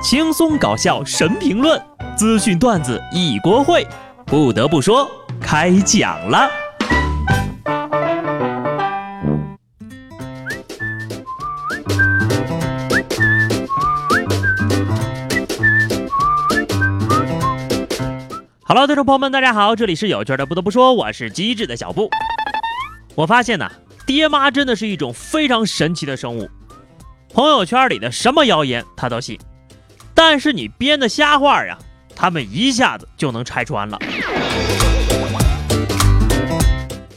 轻松搞笑神评论，资讯段子一锅烩。不得不说，开讲了。Hello，听众朋友们，大家好，这里是有趣的。不得不说，我是机智的小布。我发现呢，爹妈真的是一种非常神奇的生物。朋友圈里的什么谣言他都信，但是你编的瞎话呀，他们一下子就能拆穿了。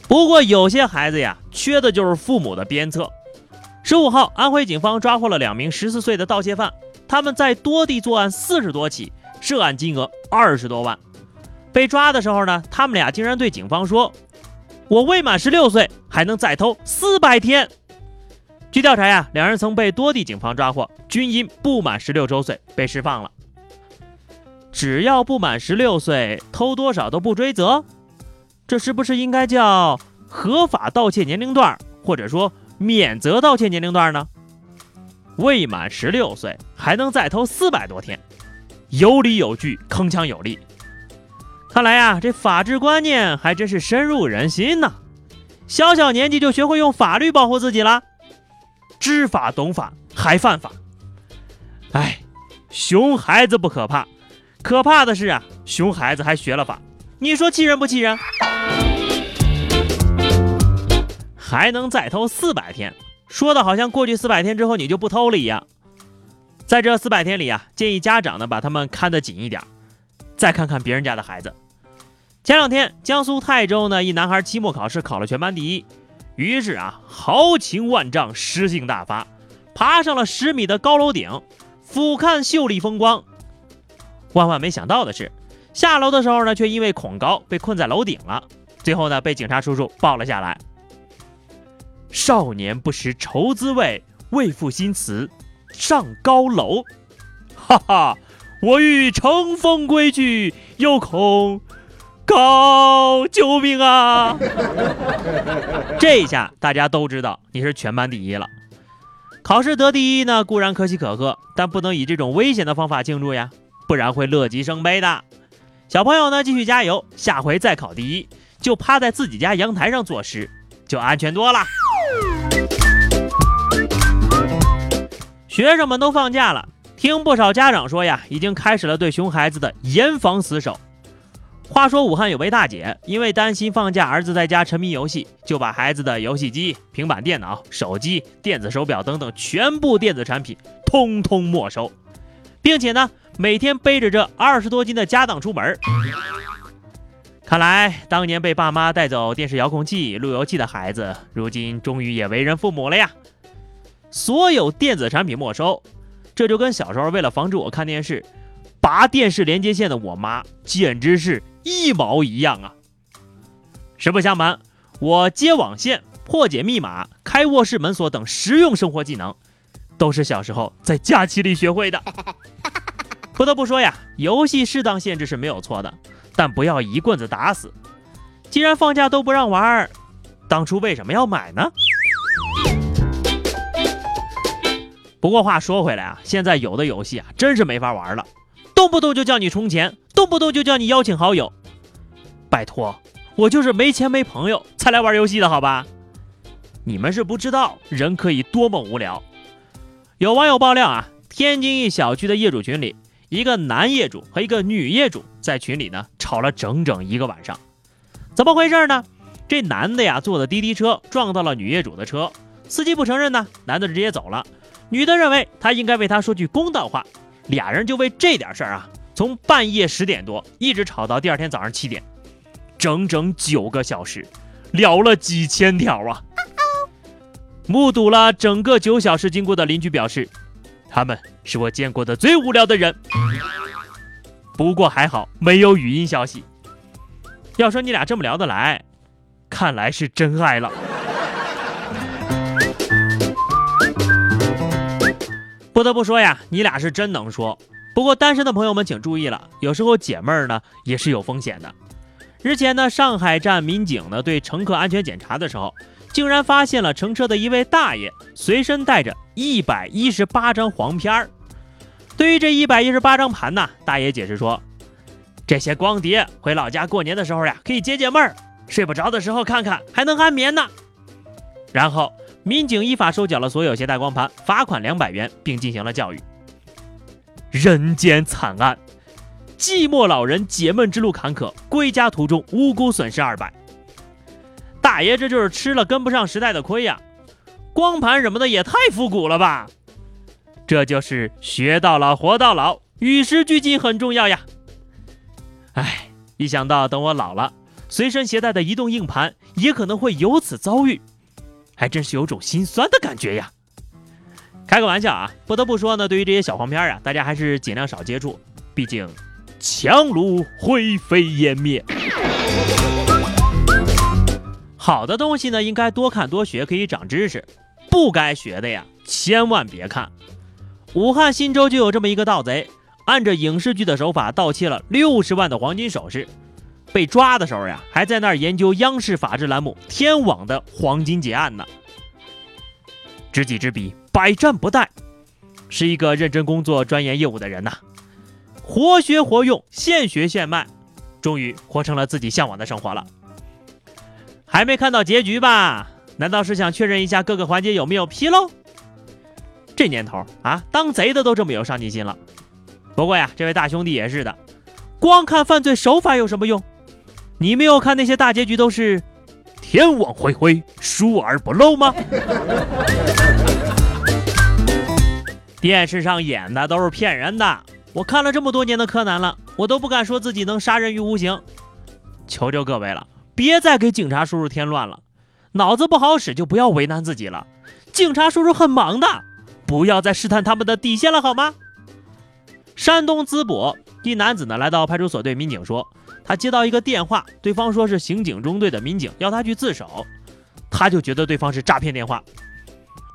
不过有些孩子呀，缺的就是父母的鞭策。十五号，安徽警方抓获了两名十四岁的盗窃犯，他们在多地作案四十多起，涉案金额二十多万。被抓的时候呢，他们俩竟然对警方说：“我未满十六岁，还能再偷四百天。”据调查呀，两人曾被多地警方抓获，均因不满十六周岁被释放了。只要不满十六岁，偷多少都不追责，这是不是应该叫合法盗窃年龄段，或者说免责盗窃年龄段呢？未满十六岁还能再偷四百多天，有理有据，铿锵有力。看来呀，这法治观念还真是深入人心呐！小小年纪就学会用法律保护自己了，知法懂法还犯法。哎，熊孩子不可怕，可怕的是啊，熊孩子还学了法，你说气人不气人？还能再偷四百天，说的好像过去四百天之后你就不偷了一样。在这四百天里啊，建议家长呢把他们看得紧一点。再看看别人家的孩子。前两天，江苏泰州呢，一男孩期末考试考了全班第一，于是啊，豪情万丈，诗兴大发，爬上了十米的高楼顶，俯瞰秀丽风光。万万没想到的是，下楼的时候呢，却因为恐高被困在楼顶了，最后呢，被警察叔叔抱了下来。少年不识愁滋味，为赋新词上高楼。哈哈。我欲乘风归去，又恐高，救命啊！这一下大家都知道你是全班第一了。考试得第一呢，固然可喜可贺，但不能以这种危险的方法庆祝呀，不然会乐极生悲的。小朋友呢，继续加油，下回再考第一，就趴在自己家阳台上作诗，就安全多了。学生们都放假了。听不少家长说呀，已经开始了对熊孩子的严防死守。话说武汉有位大姐，因为担心放假儿子在家沉迷游戏，就把孩子的游戏机、平板电脑、手机、电子手表等等全部电子产品通通没收，并且呢，每天背着这二十多斤的家当出门。看来当年被爸妈带走电视遥控器、路由器的孩子，如今终于也为人父母了呀。所有电子产品没收。这就跟小时候为了防止我看电视，拔电视连接线的我妈简直是一毛一样啊！实不相瞒，我接网线、破解密码、开卧室门锁等实用生活技能，都是小时候在假期里学会的。不得不说呀，游戏适当限制是没有错的，但不要一棍子打死。既然放假都不让玩，当初为什么要买呢？不过话说回来啊，现在有的游戏啊，真是没法玩了，动不动就叫你充钱，动不动就叫你邀请好友。拜托，我就是没钱没朋友才来玩游戏的好吧？你们是不知道人可以多么无聊。有网友爆料啊，天津一小区的业主群里，一个男业主和一个女业主在群里呢吵了整整一个晚上。怎么回事呢？这男的呀坐的滴滴车撞到了女业主的车，司机不承认呢，男的直接走了。女的认为他应该为他说句公道话，俩人就为这点事儿啊，从半夜十点多一直吵到第二天早上七点，整整九个小时，聊了几千条啊！目睹了整个九小时经过的邻居表示，他们是我见过的最无聊的人。不过还好没有语音消息。要说你俩这么聊得来，看来是真爱了。不得不说呀，你俩是真能说。不过单身的朋友们请注意了，有时候解闷儿呢也是有风险的。日前呢，上海站民警呢对乘客安全检查的时候，竟然发现了乘车的一位大爷随身带着一百一十八张黄片儿。对于这一百一十八张盘呢，大爷解释说，这些光碟回老家过年的时候呀，可以解解闷儿，睡不着的时候看看还能安眠呢。然后民警依法收缴了所有携带光盘，罚款两百元，并进行了教育。人间惨案，寂寞老人解闷之路坎坷，归家途中无辜损失二百。大爷这就是吃了跟不上时代的亏呀，光盘什么的也太复古了吧。这就是学到老活到老，与时俱进很重要呀。哎，一想到等我老了，随身携带的移动硬盘也可能会有此遭遇，还真是有种心酸的感觉呀。开个玩笑啊，不得不说呢，对于这些小黄片啊，大家还是尽量少接触，毕竟强弩灰飞烟灭。好的东西呢，应该多看多学，可以长知识；不该学的呀，千万别看。武汉新洲就有这么一个盗贼，按着影视剧的手法盗窃了六十万的黄金首饰，被抓的时候呀，还在那儿研究央视法制栏目《天网》的黄金劫案呢。知己知彼，百战不殆，是一个认真工作、钻研业务的人呐。活学活用，现学现卖，终于活成了自己向往的生活了。还没看到结局吧？难道是想确认一下各个环节有没有纰漏？这年头啊，当贼的都这么有上进心了。不过呀，这位大兄弟也是的，光看犯罪手法有什么用？你没有看那些大结局都是天网恢恢，疏而不漏吗？电视上演的都是骗人的。我看了这么多年的柯南了，我都不敢说自己能杀人于无形。求求各位了，别再给警察叔叔添乱了。脑子不好使就不要为难自己了。警察叔叔很忙的。不要再试探他们的底线了，好吗？山东淄博一男子呢来到派出所对民警说，他接到一个电话，对方说是刑警中队的民警，要他去自首，他就觉得对方是诈骗电话。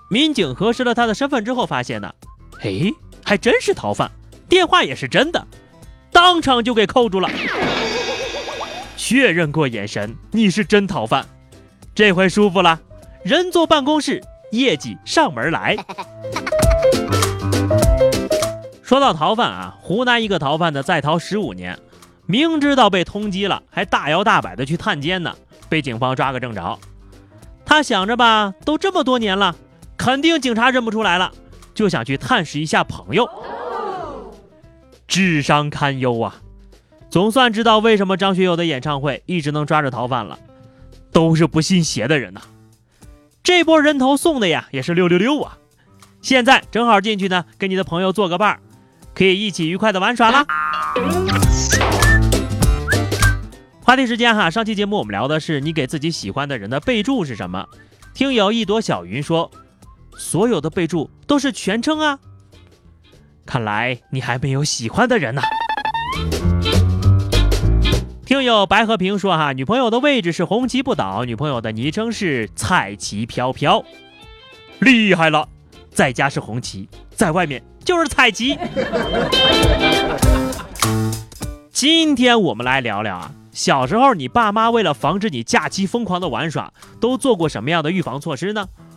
民警核实了他的身份之后，发现呢，哎，还真是逃犯，电话也是真的，当场就给扣住了。确认过眼神，你是真逃犯，这回舒服了，人坐办公室。业绩上门来。说到逃犯啊，湖南一个逃犯呢在逃十五年，明知道被通缉了，还大摇大摆的去探监呢，被警方抓个正着。他想着吧，都这么多年了，肯定警察认不出来了，就想去探视一下朋友。智商堪忧啊！总算知道为什么张学友的演唱会一直能抓着逃犯了，都是不信邪的人呐。这波人头送的呀，也是六六六啊！现在正好进去呢，跟你的朋友做个伴儿，可以一起愉快的玩耍啦。话题时间哈，上期节目我们聊的是你给自己喜欢的人的备注是什么？听友一朵小云说，所有的备注都是全称啊。看来你还没有喜欢的人呢。听友白和平说哈，女朋友的位置是红旗不倒，女朋友的昵称是彩旗飘飘，厉害了，在家是红旗，在外面就是彩旗。今天我们来聊聊啊，小时候你爸妈为了防止你假期疯狂的玩耍，都做过什么样的预防措施呢？